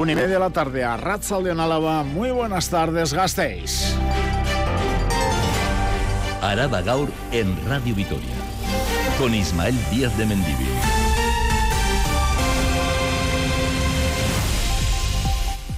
Una y media de la tarde a Ratzaldeon Álava. Muy buenas tardes, gastéis. Araba Gaur en Radio Vitoria. Con Ismael Díaz de Mendivil.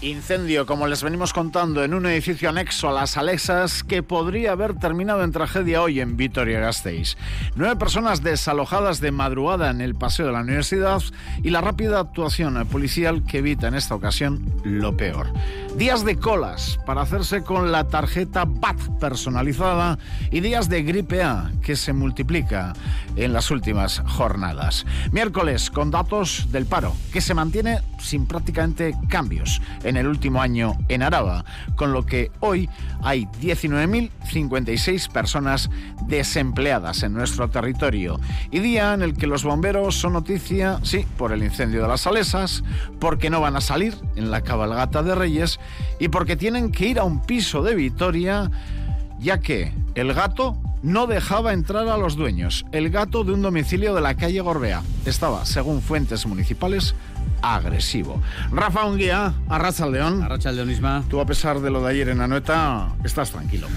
Incendio, como les venimos contando, en un edificio anexo a las Alexas que podría haber terminado en tragedia hoy en Vitoria-Gasteiz. Nueve personas desalojadas de madrugada en el paseo de la universidad y la rápida actuación policial que evita en esta ocasión lo peor. Días de colas para hacerse con la tarjeta BAT personalizada y días de gripe A que se multiplica en las últimas jornadas. Miércoles con datos del paro que se mantiene sin prácticamente cambios en el último año en Araba, con lo que hoy hay 19.056 personas desempleadas en nuestro territorio y día en el que los bomberos son noticia, sí, por el incendio de las Salesas, porque no van a salir en la cabalgata de Reyes y porque tienen que ir a un piso de Vitoria ya que el gato no dejaba entrar a los dueños. El gato de un domicilio de la calle Gorbea estaba, según fuentes municipales, agresivo. Rafa Unguía, Arracha León. Arracha León misma. Tú, a pesar de lo de ayer en Anoeta, estás tranquilo,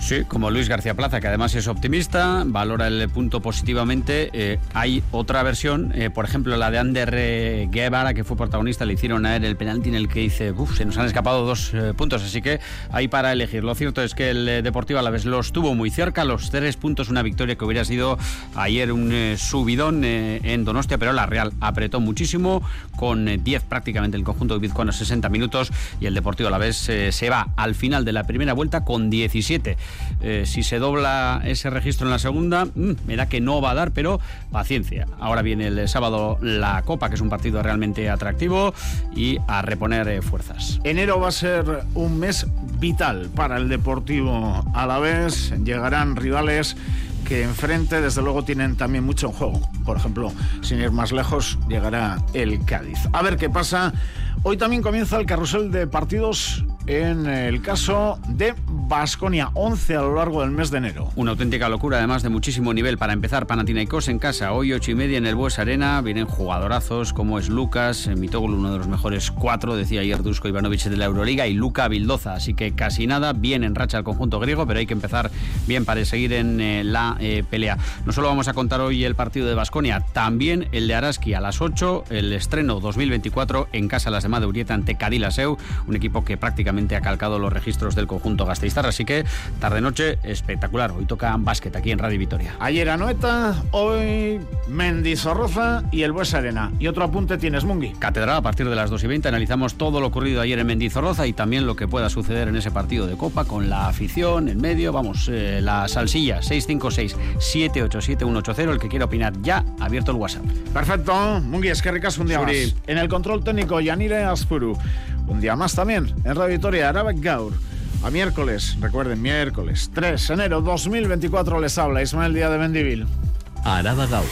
Sí, como Luis García Plaza, que además es optimista, valora el punto positivamente. Eh, hay otra versión, eh, por ejemplo, la de Ander eh, Guevara, que fue protagonista, le hicieron a él el penalti en el que dice, uff, se nos han escapado dos puntos, así que hay para elegir. Lo cierto es que el Deportivo a la vez los tuvo muy cerca, los tres puntos, una victoria que hubiera sido ayer un subidón en Donostia, pero la Real apretó muchísimo, con 10 prácticamente el conjunto de Vizcuano 60 minutos, y el Deportivo a la vez se va al final de la primera vuelta con 17. Eh, si se dobla ese registro en la segunda, mm, me da que no va a dar, pero paciencia. Ahora viene el sábado la Copa, que es un partido realmente atractivo, y a reponer eh, fuerzas. Enero va a ser un mes vital para el Deportivo a la vez. Llegarán rivales que enfrente desde luego tienen también mucho en juego. Por ejemplo, sin ir más lejos, llegará el Cádiz. A ver qué pasa. Hoy también comienza el carrusel de partidos en el caso de Basconia, 11 a lo largo del mes de enero. Una auténtica locura, además de muchísimo nivel. Para empezar, Panathinaikos en casa, hoy 8 y media en el Bues Arena. Vienen jugadorazos como es Lucas, Mitoglu, uno de los mejores cuatro, decía ayer Dusko Ivanovic de la Euroliga, y Luca Bildoza. Así que casi nada, bien en racha el conjunto griego, pero hay que empezar bien para seguir en eh, la eh, pelea. No solo vamos a contar hoy el partido de Basconia, también el de Araski a las 8, el estreno 2024 en casa las de Urieta ante Cadilaseu, un equipo que prácticamente ha calcado los registros del conjunto Gasteiztar, así que tarde-noche espectacular. Hoy toca básquet aquí en Radio Vitoria. Ayer Anoeta, hoy Mendizorroza y el Bues Arena. Y otro apunte tienes, Mungi. Catedral a partir de las 2 y 20 analizamos todo lo ocurrido ayer en Mendizorroza y también lo que pueda suceder en ese partido de Copa con la afición en medio. Vamos, eh, la salsilla 656-787-180. El que quiera opinar ya, abierto el WhatsApp. Perfecto, Mungi, es que ricas un día más. En el control técnico, Yanire Aspuru. Un día más también en Radio Victoria, Arabek Gaur. A miércoles, recuerden, miércoles 3 de enero 2024 les habla Ismael Díaz de Mendivil. Araba Gaur.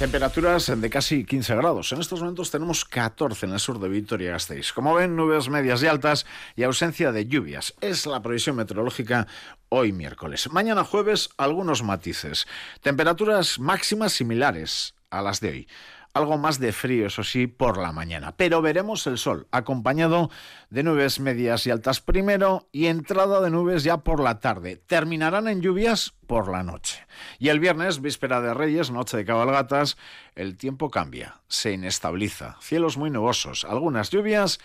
Temperaturas de casi 15 grados. En estos momentos tenemos 14 en el sur de Vitoria-Gasteiz. Como ven, nubes medias y altas y ausencia de lluvias. Es la previsión meteorológica hoy miércoles. Mañana jueves, algunos matices. Temperaturas máximas similares a las de hoy. Algo más de frío, eso sí, por la mañana. Pero veremos el sol, acompañado de nubes medias y altas primero y entrada de nubes ya por la tarde. Terminarán en lluvias por la noche. Y el viernes, víspera de Reyes, noche de cabalgatas, el tiempo cambia, se inestabiliza. Cielos muy nubosos, algunas lluvias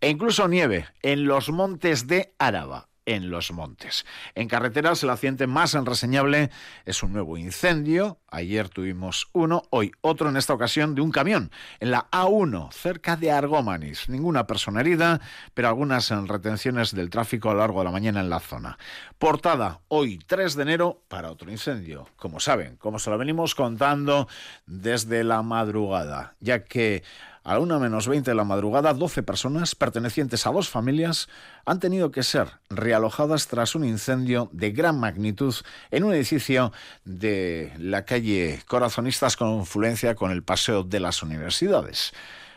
e incluso nieve en los montes de Áraba en los montes. En carreteras, el accidente más enreseñable es un nuevo incendio. Ayer tuvimos uno, hoy otro en esta ocasión de un camión en la A1, cerca de Argómanis. Ninguna persona herida, pero algunas retenciones del tráfico a lo largo de la mañana en la zona. Portada hoy 3 de enero para otro incendio. Como saben, como se lo venimos contando desde la madrugada, ya que a la una menos 20 de la madrugada, 12 personas pertenecientes a dos familias han tenido que ser realojadas tras un incendio de gran magnitud en un edificio de la calle Corazonistas con influencia con el Paseo de las Universidades,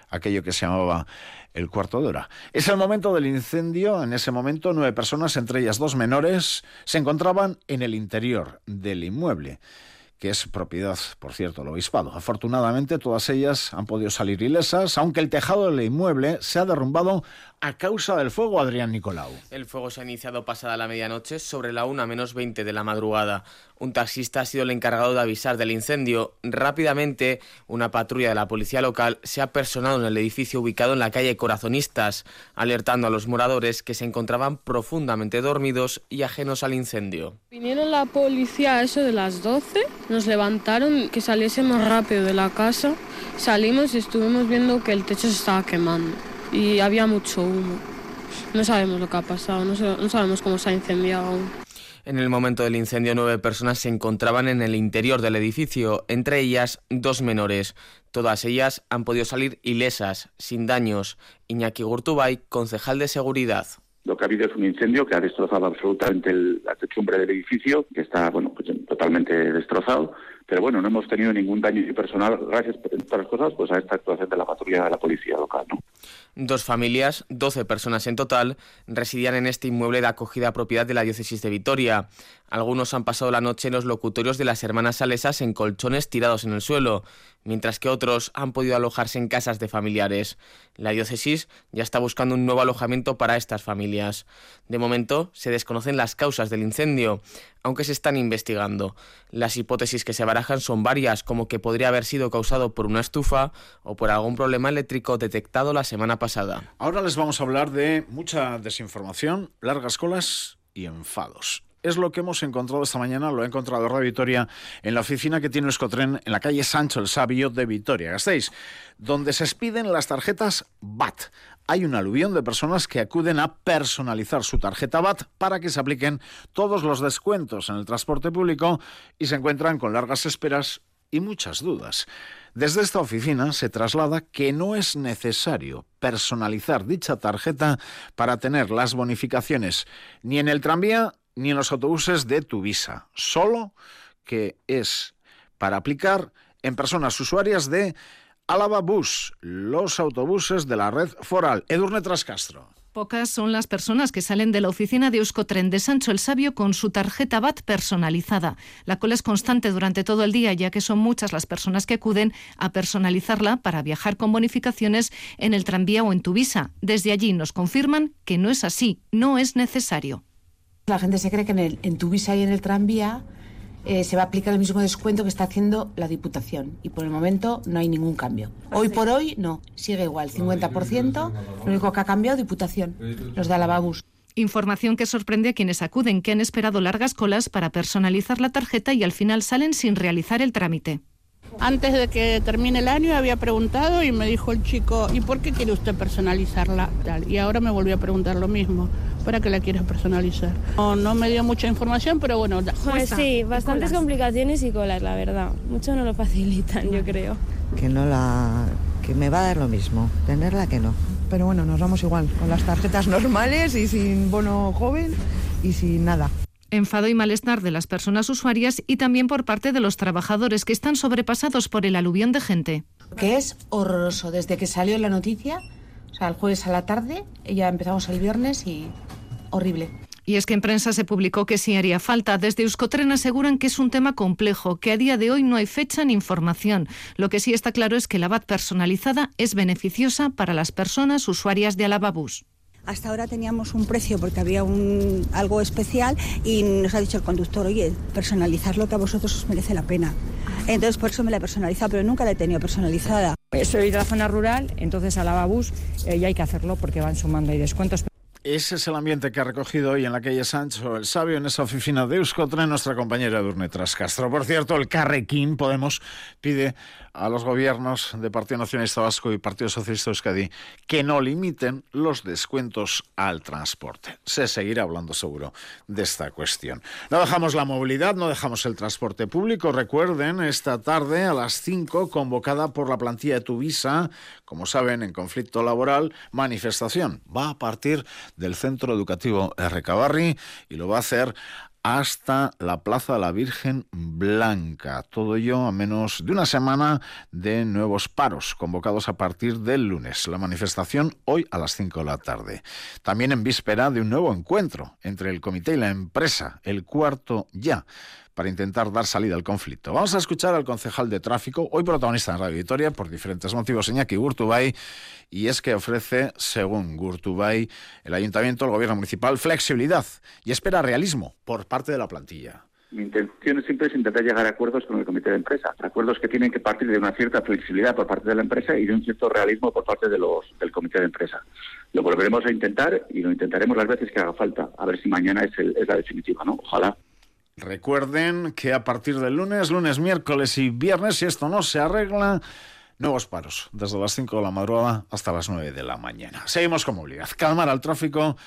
aquello que se llamaba el cuarto de hora. Es el momento del incendio. En ese momento, nueve personas, entre ellas dos menores, se encontraban en el interior del inmueble que es propiedad, por cierto, del obispado. Afortunadamente, todas ellas han podido salir ilesas, aunque el tejado del inmueble se ha derrumbado a causa del fuego, Adrián Nicolau. El fuego se ha iniciado pasada la medianoche sobre la 1 menos 20 de la madrugada. Un taxista ha sido el encargado de avisar del incendio. Rápidamente, una patrulla de la policía local se ha personado en el edificio ubicado en la calle Corazonistas, alertando a los moradores que se encontraban profundamente dormidos y ajenos al incendio. Vinieron la policía a eso de las 12, nos levantaron que saliésemos rápido de la casa, salimos y estuvimos viendo que el techo se estaba quemando y había mucho humo. No sabemos lo que ha pasado, no, sabemos cómo se ha incendiado aún. En el momento del incendio, nueve personas se encontraban en el interior del edificio, entre ellas dos menores. Todas ellas han podido salir ilesas, sin daños. Iñaki Gurtubay, concejal de seguridad. Lo que ha habido es un incendio que ha destrozado absolutamente la techumbre del edificio, que está bueno, pues, totalmente destrozado. Pero bueno, no hemos tenido ningún daño personal gracias, por las cosas, pues a esta actuación de la patrulla de la policía local. Dos familias, 12 personas en total, residían en este inmueble de acogida propiedad de la diócesis de Vitoria. Algunos han pasado la noche en los locutorios de las hermanas salesas en colchones tirados en el suelo, mientras que otros han podido alojarse en casas de familiares. La diócesis ya está buscando un nuevo alojamiento para estas familias. De momento, se desconocen las causas del incendio, aunque se están investigando. Las hipótesis que se barajan son varias, como que podría haber sido causado por una estufa o por algún problema eléctrico detectado la semana pasada. Ahora les vamos a hablar de mucha desinformación, largas colas y enfados es lo que hemos encontrado esta mañana, lo ha encontrado Radio Vitoria en la oficina que tiene Escotren en la calle Sancho el Sabio de Vitoria, Gasteiz, donde se expiden las tarjetas BAT. Hay un aluvión de personas que acuden a personalizar su tarjeta BAT para que se apliquen todos los descuentos en el transporte público y se encuentran con largas esperas y muchas dudas. Desde esta oficina se traslada que no es necesario personalizar dicha tarjeta para tener las bonificaciones ni en el tranvía ni en los autobuses de tu visa, solo que es para aplicar en personas usuarias de Álava Bus, los autobuses de la red foral. Edurne Trascastro. Pocas son las personas que salen de la oficina de Euskotren de Sancho el Sabio con su tarjeta BAT personalizada. La cola es constante durante todo el día, ya que son muchas las personas que acuden a personalizarla para viajar con bonificaciones en el tranvía o en tu visa. Desde allí nos confirman que no es así, no es necesario. La gente se cree que en, el, en tu visa y en el tranvía eh, se va a aplicar el mismo descuento que está haciendo la Diputación. Y por el momento no hay ningún cambio. Hoy por hoy no, sigue igual, 50%. Lo único que ha cambiado Diputación, los de Alababus. Información que sorprende a quienes acuden, que han esperado largas colas para personalizar la tarjeta y al final salen sin realizar el trámite. Antes de que termine el año había preguntado y me dijo el chico, ¿y por qué quiere usted personalizarla? Y ahora me volvió a preguntar lo mismo, ¿para qué la quieres personalizar? No, me dio mucha información, pero bueno. Pues sí, bastantes complicaciones y colas, la verdad. Mucho no lo facilitan, yo creo. Que no la... que me va a dar lo mismo, tenerla que no. Pero bueno, nos vamos igual, con las tarjetas normales y sin bono joven y sin nada enfado y malestar de las personas usuarias y también por parte de los trabajadores que están sobrepasados por el aluvión de gente. Que es horroroso. Desde que salió la noticia, o sea, el jueves a la tarde, ya empezamos el viernes y horrible. Y es que en prensa se publicó que sí haría falta. Desde Euskotren aseguran que es un tema complejo, que a día de hoy no hay fecha ni información. Lo que sí está claro es que la VAT personalizada es beneficiosa para las personas usuarias de Alababús. Hasta ahora teníamos un precio porque había un, algo especial y nos ha dicho el conductor, oye, personalizarlo que a vosotros os merece la pena. Entonces por eso me la he personalizado, pero nunca la he tenido personalizada. Soy de la zona rural, entonces a la Babus eh, ya hay que hacerlo porque van sumando ahí descuentos. Ese es el ambiente que ha recogido hoy en la calle Sancho el Sabio, en esa oficina de Euskotren, nuestra compañera Durne Trascastro. Por cierto, el Carrequín Podemos pide a los gobiernos de Partido Nacionalista Vasco y Partido Socialista Euskadi que no limiten los descuentos al transporte. Se seguirá hablando seguro de esta cuestión. No dejamos la movilidad, no dejamos el transporte público. Recuerden, esta tarde a las 5, convocada por la plantilla de Tuvisa, como saben, en conflicto laboral, manifestación. Va a partir del Centro Educativo R. Cabarri y lo va a hacer hasta la Plaza de la Virgen Blanca. Todo ello a menos de una semana de nuevos paros convocados a partir del lunes. La manifestación hoy a las 5 de la tarde. También en víspera de un nuevo encuentro entre el comité y la empresa, el cuarto ya para intentar dar salida al conflicto. Vamos a escuchar al concejal de tráfico, hoy protagonista en Radio Victoria por diferentes motivos, Iñaki Gurtubay, y es que ofrece, según Gurtubay, el ayuntamiento, el gobierno municipal, flexibilidad y espera realismo por parte de la plantilla. Mi intención siempre es intentar llegar a acuerdos con el comité de empresa, acuerdos que tienen que partir de una cierta flexibilidad por parte de la empresa y de un cierto realismo por parte de los, del comité de empresa. Lo volveremos a intentar y lo intentaremos las veces que haga falta, a ver si mañana es, el, es la definitiva, ¿no? Ojalá. Recuerden que a partir del lunes, lunes, miércoles y viernes, si esto no se arregla, nuevos paros, desde las 5 de la madrugada hasta las 9 de la mañana. Seguimos con movilidad. Calmar al tráfico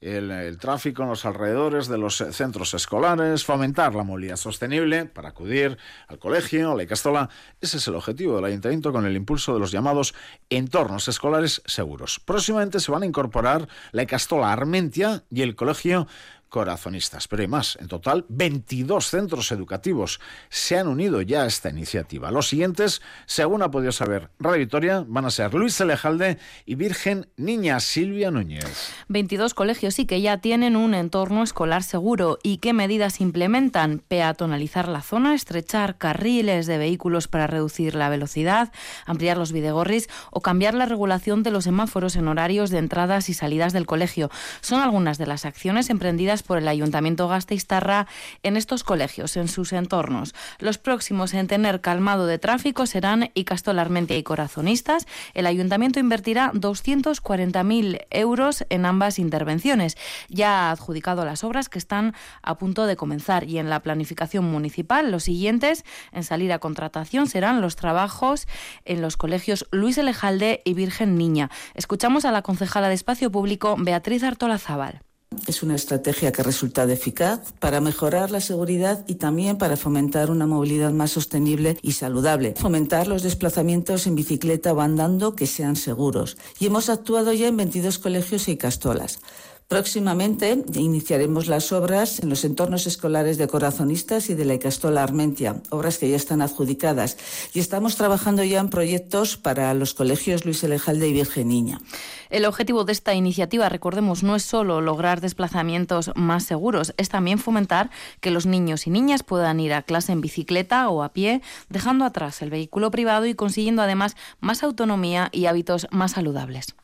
el, tráfico en los alrededores de los centros escolares, fomentar la movilidad sostenible para acudir al colegio, a la Icastola. Ese es el objetivo del ayuntamiento con el impulso de los llamados entornos escolares seguros. Próximamente se van a incorporar la Icastola Armentia y el colegio corazonistas. Pero hay más. En total, 22 centros educativos se han unido ya a esta iniciativa. Los siguientes, según ha podido saber Radio Victoria, van a ser Luis Elejalde y Virgen Niña Silvia Núñez. 22 colegios sí que ya tienen un entorno escolar seguro. ¿Y qué medidas implementan? Peatonalizar la zona, estrechar carriles de vehículos para reducir la velocidad, ampliar los videgorris o cambiar la regulación de los semáforos en horarios de entradas y salidas del colegio. Son algunas de las acciones emprendidas por el Ayuntamiento Gasteiztarra en estos colegios, en sus entornos. Los próximos en tener calmado de tráfico serán Icastol Armentia y Corazonistas. El Ayuntamiento invertirá 240.000 euros en ambas intervenciones. Ya ha adjudicado las obras que están a punto de comenzar y en la planificación municipal los siguientes en salir a contratación serán los trabajos en los colegios Luis Elejalde y Virgen Niña. Escuchamos a la concejala de Espacio Público Beatriz Artola Zaval. Es una estrategia que ha resultado eficaz para mejorar la seguridad y también para fomentar una movilidad más sostenible y saludable. Fomentar los desplazamientos en bicicleta o andando que sean seguros. Y hemos actuado ya en 22 colegios y castolas. Próximamente iniciaremos las obras en los entornos escolares de Corazonistas y de la Icastola Armentia, obras que ya están adjudicadas. Y estamos trabajando ya en proyectos para los colegios Luis Elejalde y Virgen Niña. El objetivo de esta iniciativa, recordemos, no es solo lograr desplazamientos más seguros, es también fomentar que los niños y niñas puedan ir a clase en bicicleta o a pie, dejando atrás el vehículo privado y consiguiendo además más autonomía y hábitos más saludables.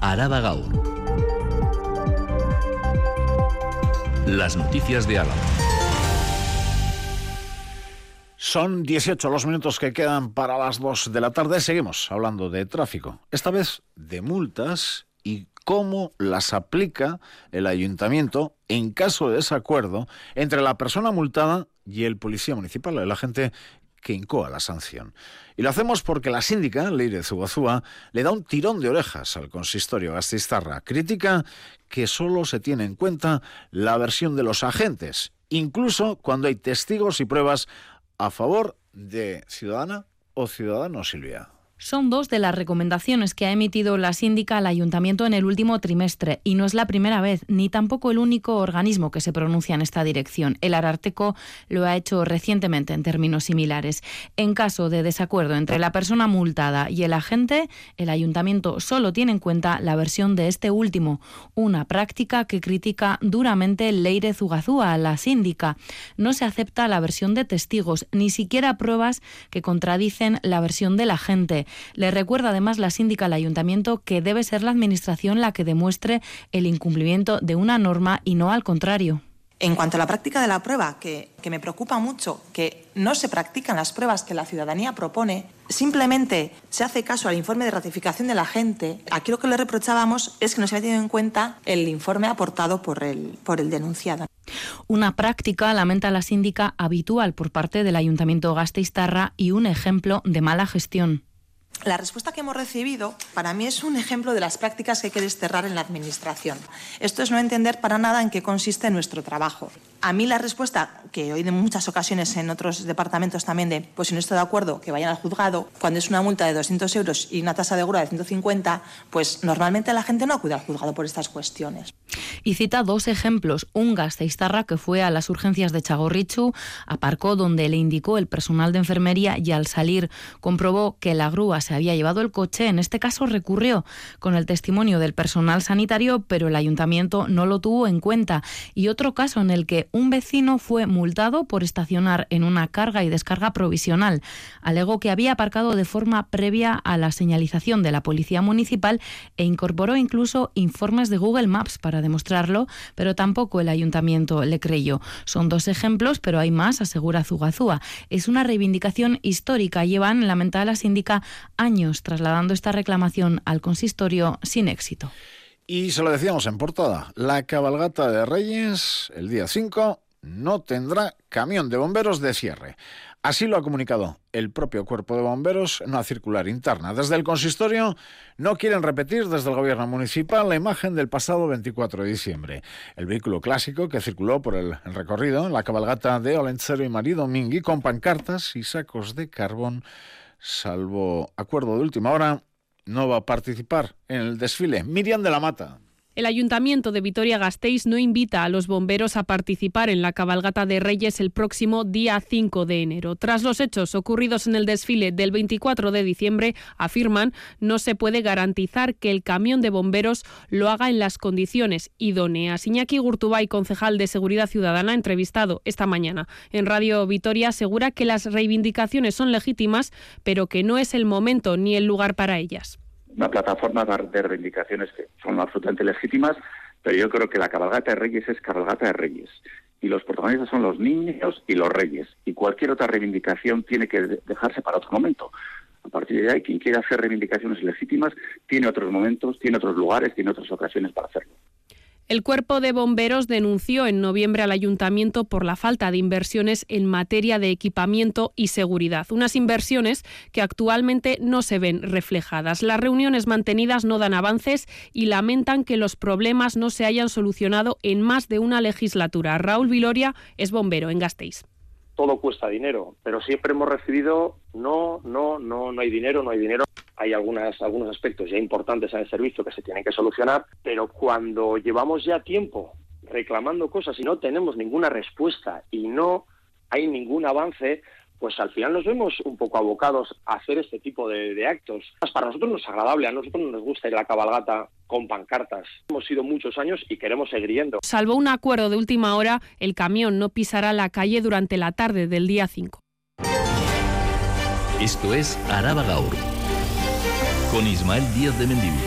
Araba Gaur. Las noticias de Álava. Son 18 los minutos que quedan para las 2 de la tarde. Seguimos hablando de tráfico. Esta vez de multas y cómo las aplica el ayuntamiento en caso de desacuerdo entre la persona multada y el policía municipal, el agente que incoa la sanción. Y lo hacemos porque la síndica, Leire Zubazúa, le da un tirón de orejas al consistorio Gastistarra. Crítica que solo se tiene en cuenta la versión de los agentes, incluso cuando hay testigos y pruebas a favor de ciudadana o ciudadano Silvia. Son dos de las recomendaciones que ha emitido la síndica al ayuntamiento en el último trimestre y no es la primera vez ni tampoco el único organismo que se pronuncia en esta dirección. El Ararteco lo ha hecho recientemente en términos similares. En caso de desacuerdo entre la persona multada y el agente, el ayuntamiento solo tiene en cuenta la versión de este último, una práctica que critica duramente Leire Zugazúa, la síndica. No se acepta la versión de testigos, ni siquiera pruebas que contradicen la versión del agente. Le recuerda además la síndica al ayuntamiento que debe ser la administración la que demuestre el incumplimiento de una norma y no al contrario. En cuanto a la práctica de la prueba, que, que, me preocupa mucho que no se practican las pruebas que la ciudadanía propone, simplemente se hace caso al informe de ratificación de la gente. Aquí lo que le reprochábamos es que no se había tenido en cuenta el informe aportado por el, por el denunciado. Una práctica, lamenta la síndica, habitual por parte del Ayuntamiento Gasteiztarra y un ejemplo de mala gestión. La respuesta que hemos recibido para mí es un ejemplo de las prácticas que hay que desterrar en la Administración. Esto es no entender para nada en qué consiste nuestro trabajo. A mí la respuesta, que oído en muchas ocasiones en otros departamentos también de, pues si no estoy de acuerdo, que vayan al juzgado, cuando es una multa de 200 euros y una tasa de grúa de 150, pues normalmente la gente no acude al juzgado por estas cuestiones. Y cita dos ejemplos. Un gasteiztarra que fue a las urgencias de Chagorrichu, aparcó donde le indicó el personal de enfermería y al salir comprobó que la grúa se había llevado el coche. En este caso recurrió con el testimonio del personal sanitario, pero el ayuntamiento no lo tuvo en cuenta. Y otro caso en el que un vecino fue multado por estacionar en una carga y descarga provisional. Alegó que había aparcado de forma previa a la señalización de la policía municipal e incorporó incluso informes de Google Maps para demostrarlo, pero tampoco el ayuntamiento le creyó. Son dos ejemplos, pero hay más, asegura Zugazúa. Es una reivindicación histórica. Llevan, lamentada la síndica, años trasladando esta reclamación al consistorio sin éxito. Y se lo decíamos en portada, la cabalgata de Reyes, el día 5, no tendrá camión de bomberos de cierre. Así lo ha comunicado el propio cuerpo de bomberos en una circular interna. Desde el consistorio no quieren repetir desde el gobierno municipal la imagen del pasado 24 de diciembre. El vehículo clásico que circuló por el recorrido la cabalgata de Olentzero y Marido Mingui con pancartas y sacos de carbón, salvo acuerdo de última hora, no va a participar en el desfile. Miriam de la Mata. El Ayuntamiento de Vitoria-Gasteiz no invita a los bomberos a participar en la cabalgata de Reyes el próximo día 5 de enero. Tras los hechos ocurridos en el desfile del 24 de diciembre, afirman, no se puede garantizar que el camión de bomberos lo haga en las condiciones idóneas. Iñaki Gurtubay, concejal de Seguridad Ciudadana, entrevistado esta mañana en Radio Vitoria, asegura que las reivindicaciones son legítimas, pero que no es el momento ni el lugar para ellas una plataforma de reivindicaciones que son absolutamente legítimas, pero yo creo que la cabalgata de reyes es cabalgata de reyes. Y los protagonistas son los niños y los reyes. Y cualquier otra reivindicación tiene que dejarse para otro momento. A partir de ahí, quien quiera hacer reivindicaciones legítimas tiene otros momentos, tiene otros lugares, tiene otras ocasiones para hacerlo. El cuerpo de bomberos denunció en noviembre al ayuntamiento por la falta de inversiones en materia de equipamiento y seguridad, unas inversiones que actualmente no se ven reflejadas. Las reuniones mantenidas no dan avances y lamentan que los problemas no se hayan solucionado en más de una legislatura. Raúl Viloria es bombero en Gasteiz todo cuesta dinero, pero siempre hemos recibido no, no, no, no hay dinero, no hay dinero. Hay algunas, algunos aspectos ya importantes en el servicio que se tienen que solucionar, pero cuando llevamos ya tiempo reclamando cosas y no tenemos ninguna respuesta y no hay ningún avance, pues al final nos vemos un poco abocados a hacer este tipo de, actos. Para nosotros no es agradable, a nosotros no nos gusta ir a la cabalgata con pancartas. Hemos ido muchos años y queremos seguir yendo. Salvo un acuerdo de última hora, el camión no pisará la calle durante la tarde del día 5. Esto es Araba Gaur, con Ismael Díaz de Mendivil.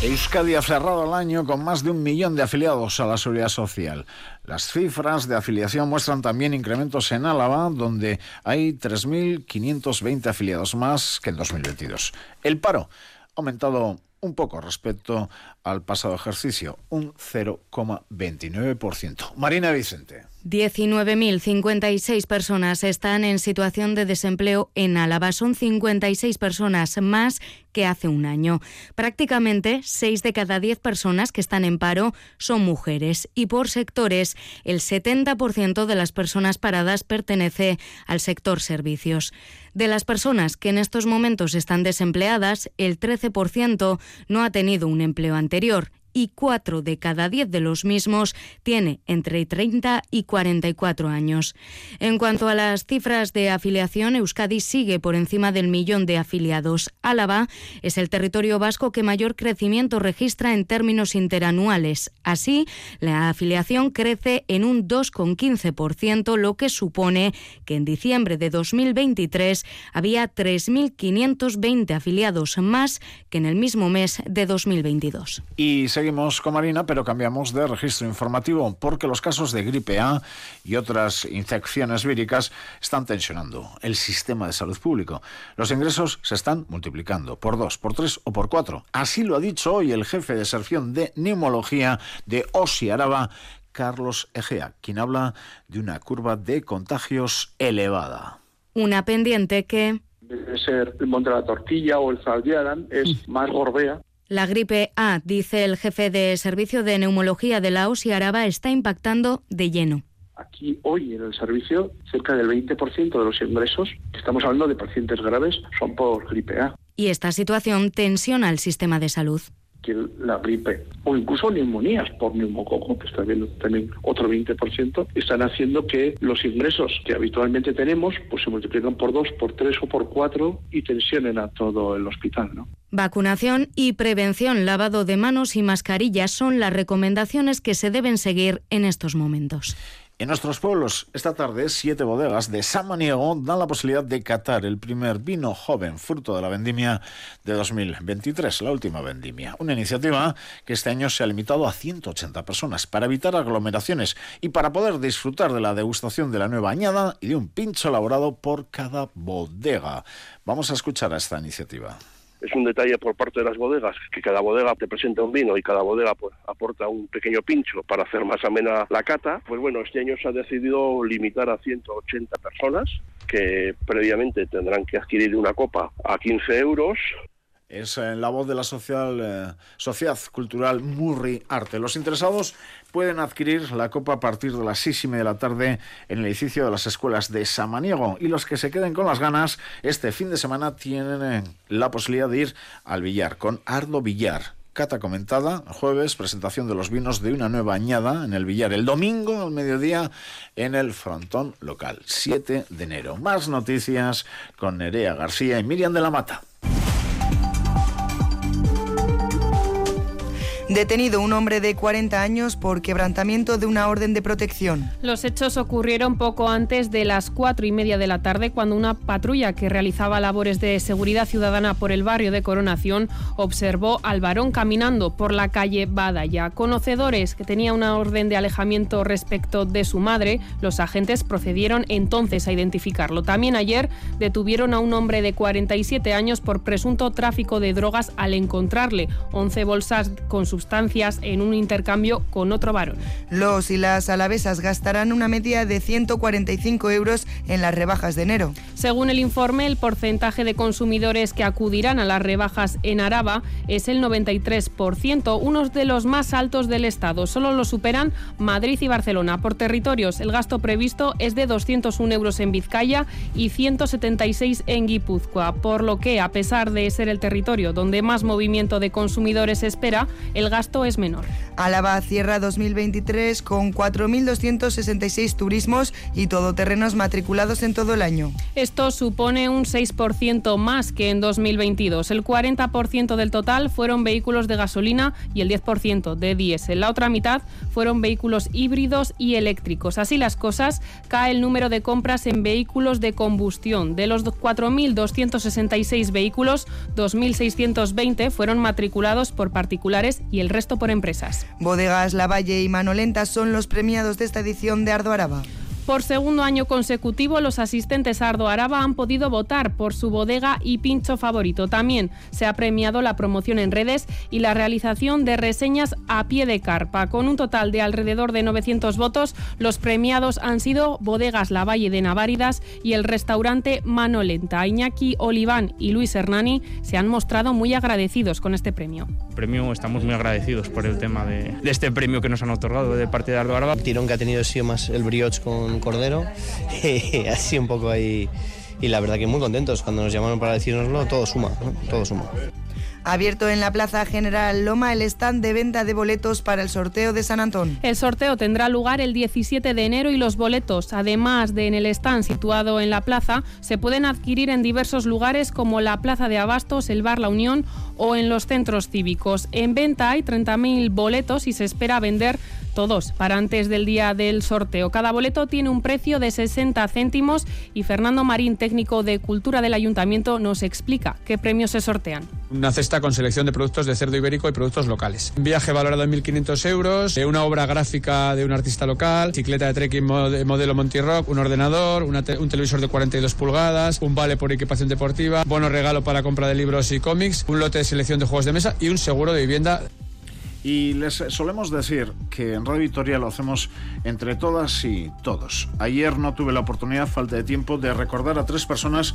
Euskadi ha cerrado el año con más de un millón de afiliados a la seguridad social. Las cifras de afiliación muestran también incrementos en Álava, donde hay 3.520 afiliados más que en 2022. El paro ha aumentado un poco respecto al pasado ejercicio, un 0,29%. Marina Vicente. 19.056 personas están en situación de desempleo en Álava. Son 56 personas más que hace un año. Prácticamente 6 de cada 10 personas que están en paro son mujeres y por sectores el 70% de las personas paradas pertenece al sector servicios. De las personas que en estos momentos están desempleadas, el 13% no ha tenido un empleo anterior Superior y 4 de cada 10 de los mismos tiene entre 30 y 44 años. En cuanto a las cifras de afiliación, Euskadi sigue por encima del millón de afiliados. Álava es el territorio vasco que mayor crecimiento registra en términos interanuales. Así, la afiliación crece en un 2,15%, lo que supone que en diciembre de 2023 había 3.520 afiliados más que en el mismo mes de 2022. Y seguimos con Marina, pero cambiamos de registro informativo porque los casos de gripe A y otras infecciones víricas están tensionando el sistema de salud público. Los ingresos se están multiplicando por dos, por tres o por cuatro. Así lo ha dicho hoy el jefe de sección de neumología de Osi Araba, Carlos Egea, quien habla de una curva de contagios elevada. Una pendiente que debe ser el monte de la tortilla o el Zaldiaran, es mm. más gorbea la gripe A, dice el jefe de servicio de neumología de la OSI Araba, está impactando de lleno. Aquí hoy en el servicio cerca del 20% de los ingresos, estamos hablando de pacientes graves, son por gripe A. y esta situación tensiona el sistema de salud que la gripe o incluso neumonías por neumococo, que está viendo también otro 20%, están haciendo que los ingresos que habitualmente tenemos pues se multiplican por dos, por tres o por cuatro y tensionen a todo el hospital, ¿no? Vacunación y prevención, lavado de manos y mascarillas son las recomendaciones que se deben seguir en estos momentos. En nuestros pueblos, esta tarde, siete bodegas de Samaniego dan la posibilidad de catar el primer vino joven, fruto de la vendimia de 2023, la última vendimia. Una iniciativa que este año se ha limitado a 180 personas para evitar aglomeraciones y para poder disfrutar de la degustación de la nueva añada y de un pincho elaborado por cada bodega. Vamos a escuchar a esta iniciativa es un detalle por parte de las bodegas, que cada bodega te presenta un vino y cada bodega pues, aporta un pequeño pincho para hacer más amena la cata. Pues bueno, este año se ha decidido limitar a 180 personas que previamente tendrán que adquirir una copa a 15 euros es en la voz de la eh, Sociedad Cultural Murri Arte. Los interesados pueden adquirir la copa a partir de las seis y media de la tarde en el edificio de las escuelas de Samaniego. Y los que se queden con las ganas, este fin de semana tienen eh, la posibilidad de ir al billar con Ardo Villar. Cata comentada, jueves, presentación de los vinos de una nueva añada en el billar. El domingo al mediodía en el frontón local, 7 de enero. Más noticias con Nerea García y Miriam de la Mata. Detenido un hombre de 40 años por quebrantamiento de una orden de protección. Los hechos ocurrieron poco antes de las cuatro y media de la tarde cuando una patrulla que realizaba labores de seguridad ciudadana por el barrio de Coronación observó al varón caminando por la calle Badaya. Conocedores que tenía una orden de alejamiento respecto de su madre, los agentes procedieron entonces a identificarlo. También ayer detuvieron a un hombre de 47 años por presunto tráfico de drogas al encontrarle 11 bolsas con su en un intercambio con otro varón. Los y las alavesas gastarán una media de 145 euros en las rebajas de enero. Según el informe, el porcentaje de consumidores que acudirán a las rebajas en Araba es el 93%, uno de los más altos del Estado. Solo lo superan Madrid y Barcelona. Por territorios, el gasto previsto es de 201 euros en Vizcaya y 176 en Guipúzcoa, por lo que, a pesar de ser el territorio donde más movimiento de consumidores se espera, el gasto es menor. Álava cierra 2023 con 4.266 turismos y todoterrenos matriculados en todo el año. Esto supone un 6% más que en 2022. El 40% del total fueron vehículos de gasolina y el 10% de diésel. La otra mitad fueron vehículos híbridos y eléctricos. Así las cosas, cae el número de compras en vehículos de combustión. De los 4.266 vehículos, 2.620 fueron matriculados por particulares y el resto por empresas. Bodegas Lavalle y Manolenta son los premiados de esta edición de Ardo Araba. Por segundo año consecutivo, los asistentes a Ardo Araba han podido votar por su bodega y pincho favorito. También se ha premiado la promoción en redes y la realización de reseñas a pie de carpa. Con un total de alrededor de 900 votos, los premiados han sido Bodegas La Valle de Naváridas y el restaurante Manolenta. Iñaki Oliván y Luis Hernani se han mostrado muy agradecidos con este premio. Premio, estamos muy agradecidos por el tema de, este premio que nos han otorgado de parte de Ardo Araba. El tirón que ha tenido sido más el brioche con Cordero, así un poco ahí. Y la verdad que muy contentos. Cuando nos llamaron para decirnoslo, todo suma, todo suma. Abierto en la Plaza General Loma el stand de venta de boletos para el sorteo de San Antón. El sorteo tendrá lugar el 17 de enero y los boletos, además de en el stand situado en la plaza, se pueden adquirir en diversos lugares como la Plaza de Abastos, el Bar La Unión o en los centros cívicos. En venta hay 30.000 boletos y se espera vender todos para antes del día del sorteo. Cada boleto tiene un precio de 60 céntimos y Fernando Marín, técnico de Cultura del Ayuntamiento, nos explica qué premios se sortean. Una cesta con selección de productos de cerdo ibérico y productos locales. Un viaje valorado en 1.500 euros, eh, una obra gráfica de un artista local, bicicleta de trekking modelo Montirock, un ordenador, un televisor de 42 pulgadas, un vale por equipación deportiva, bono regalo para compra de libros y cómics, un lote selección de juegos de mesa y un seguro de vivienda y les solemos decir que en Radio Victoria lo hacemos entre todas y todos. Ayer no tuve la oportunidad, falta de tiempo, de recordar a tres personas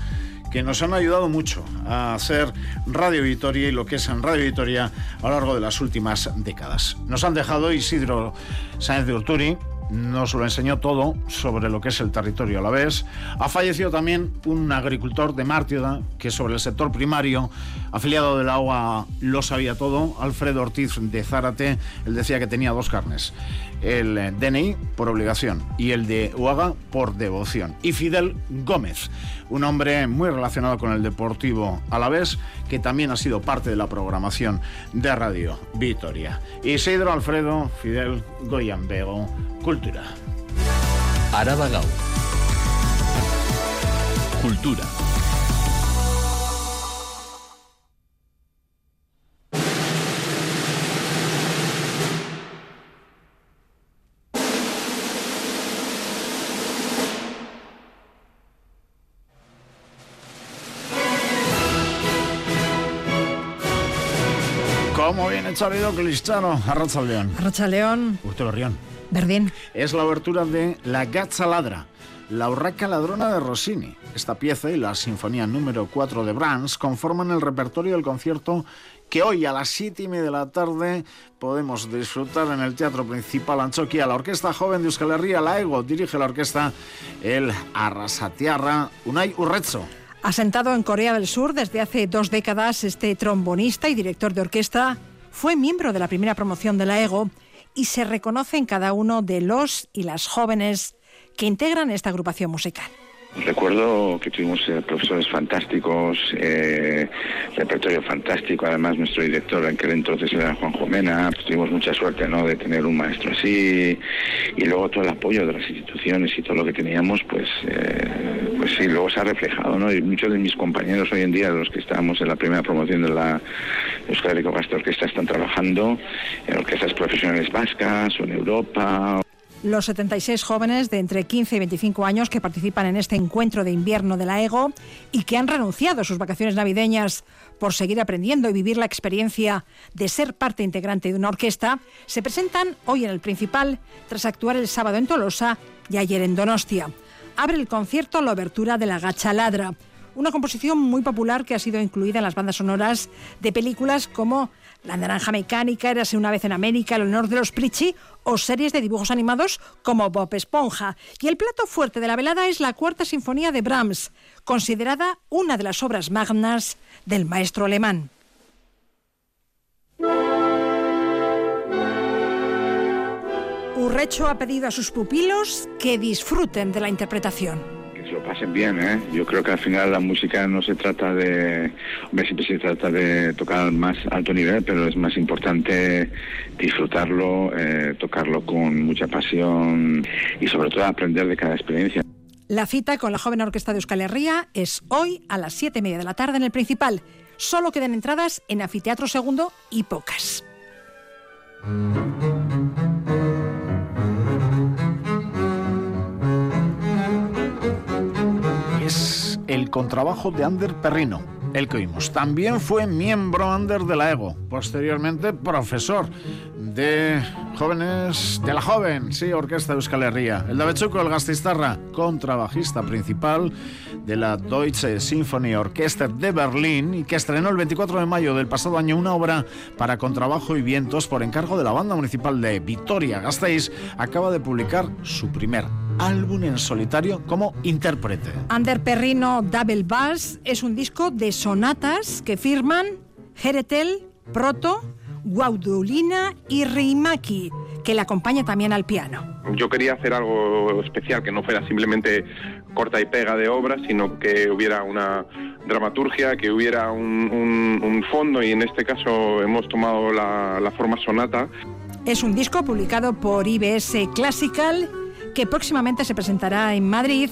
que nos han ayudado mucho a hacer Radio Victoria y lo que es en Radio Victoria a lo largo de las últimas décadas. Nos han dejado Isidro Sáenz de Urturi, nos lo enseñó todo sobre lo que es el territorio a la vez. Ha fallecido también un agricultor de Mártida que sobre el sector primario, afiliado del agua, lo sabía todo. Alfredo Ortiz de Zárate, él decía que tenía dos carnes. El DNI por obligación y el de Uaga por devoción. Y Fidel Gómez, un hombre muy relacionado con el Deportivo Alavés, que también ha sido parte de la programación de Radio Vitoria. Isidro Alfredo Fidel Goyambego, Cultura. Araba. Cultura. ¿Cómo viene Xavido Cristiano? Arracha León. Arracha León. Urtelo Rión. Verdín. Es la abertura de La Gazza Ladra, la urraca ladrona de Rossini. Esta pieza y la sinfonía número 4 de Brahms conforman el repertorio del concierto que hoy a las 7 y media de la tarde podemos disfrutar en el Teatro Principal Anchoquia. La Orquesta Joven de Euskal Herria, la EGO, dirige la orquesta el Arrasatiarra Unai Urrezzo. Asentado en Corea del Sur desde hace dos décadas, este trombonista y director de orquesta fue miembro de la primera promoción de la EGO y se reconoce en cada uno de los y las jóvenes que integran esta agrupación musical. Recuerdo que tuvimos eh, profesores fantásticos, eh, repertorio fantástico, además nuestro director en aquel entonces era Juan Jomena, pues tuvimos mucha suerte ¿no? de tener un maestro así y luego todo el apoyo de las instituciones y todo lo que teníamos, pues, eh, pues sí, luego se ha reflejado, ¿no? Y muchos de mis compañeros hoy en día, los que estábamos en la primera promoción de la Euskal Gastro Orquesta, están trabajando en orquestas profesionales vascas o en Europa los 76 jóvenes de entre 15 y 25 años que participan en este encuentro de invierno de la EGO y que han renunciado a sus vacaciones navideñas por seguir aprendiendo y vivir la experiencia de ser parte integrante de una orquesta, se presentan hoy en el principal tras actuar el sábado en Tolosa y ayer en Donostia. Abre el concierto la obertura de la Gacha Ladra, una composición muy popular que ha sido incluida en las bandas sonoras de películas como La Naranja Mecánica, Érase una vez en América, El honor de los Pritchie o series de dibujos animados como Bob Esponja. Y el plato fuerte de la velada es la Cuarta Sinfonía de Brahms, considerada una de las obras magnas del maestro alemán. Urrecho ha pedido a sus pupilos que disfruten de la interpretación pasen bien, ¿eh? Yo creo que al final la música no se trata de, hombre, siempre se trata de tocar al más alto nivel, pero es más importante disfrutarlo, eh, tocarlo con mucha pasión y sobre todo aprender de cada experiencia. La cita con la joven orquesta de Euskal Herria es hoy a las siete y media de la tarde en el Principal. Solo quedan entradas en Anfiteatro Segundo y pocas. El contrabajo de Ander Perrino, el que oímos. También fue miembro Ander de la EGO, posteriormente profesor de jóvenes de la joven, sí, Orquesta de Euskal Herria. El Davechuco, el Gastistarra, contrabajista principal de la Deutsche Symphony Orchester de Berlín y que estrenó el 24 de mayo del pasado año una obra para contrabajo y vientos por encargo de la banda municipal de Vitoria Gasteiz, acaba de publicar su primer álbum en solitario como intérprete. Ander Perrino Double Bass es un disco de sonatas que firman Heretel, Proto, Guaudulina y Rimaki, que le acompaña también al piano. Yo quería hacer algo especial, que no fuera simplemente corta y pega de obras, sino que hubiera una dramaturgia, que hubiera un, un, un fondo y en este caso hemos tomado la, la forma sonata. Es un disco publicado por IBS Classical que próximamente se presentará en Madrid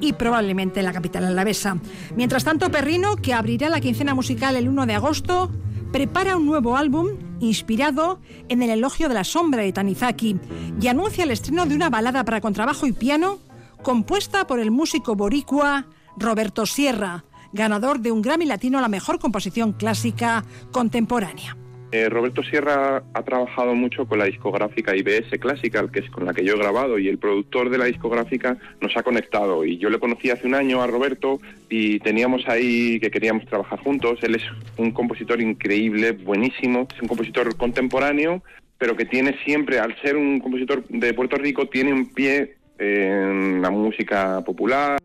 y probablemente en la capital alavesa. Mientras tanto, Perrino, que abrirá la quincena musical el 1 de agosto, prepara un nuevo álbum inspirado en el elogio de la sombra de Tanizaki y anuncia el estreno de una balada para contrabajo y piano compuesta por el músico boricua Roberto Sierra, ganador de un Grammy Latino a la mejor composición clásica contemporánea. Eh, Roberto Sierra ha trabajado mucho con la discográfica IBS Classical, que es con la que yo he grabado, y el productor de la discográfica nos ha conectado. Y yo le conocí hace un año a Roberto y teníamos ahí que queríamos trabajar juntos. Él es un compositor increíble, buenísimo, es un compositor contemporáneo pero que tiene siempre, al ser un compositor de Puerto Rico, tiene un pie en la música popular.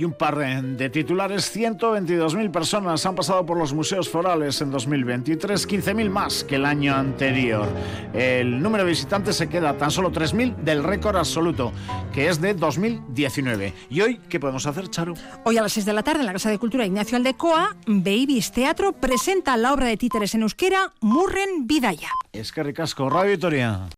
Y un par de titulares, 122.000 personas han pasado por los museos forales en 2023, 15.000 más que el año anterior. El número de visitantes se queda tan solo 3.000 del récord absoluto, que es de 2019. ¿Y hoy qué podemos hacer, Charo? Hoy a las 6 de la tarde en la Casa de Cultura Ignacio Aldecoa, Babies Teatro presenta la obra de títeres en euskera Murren Vidaya. Es que ricasco, Radio Victoria.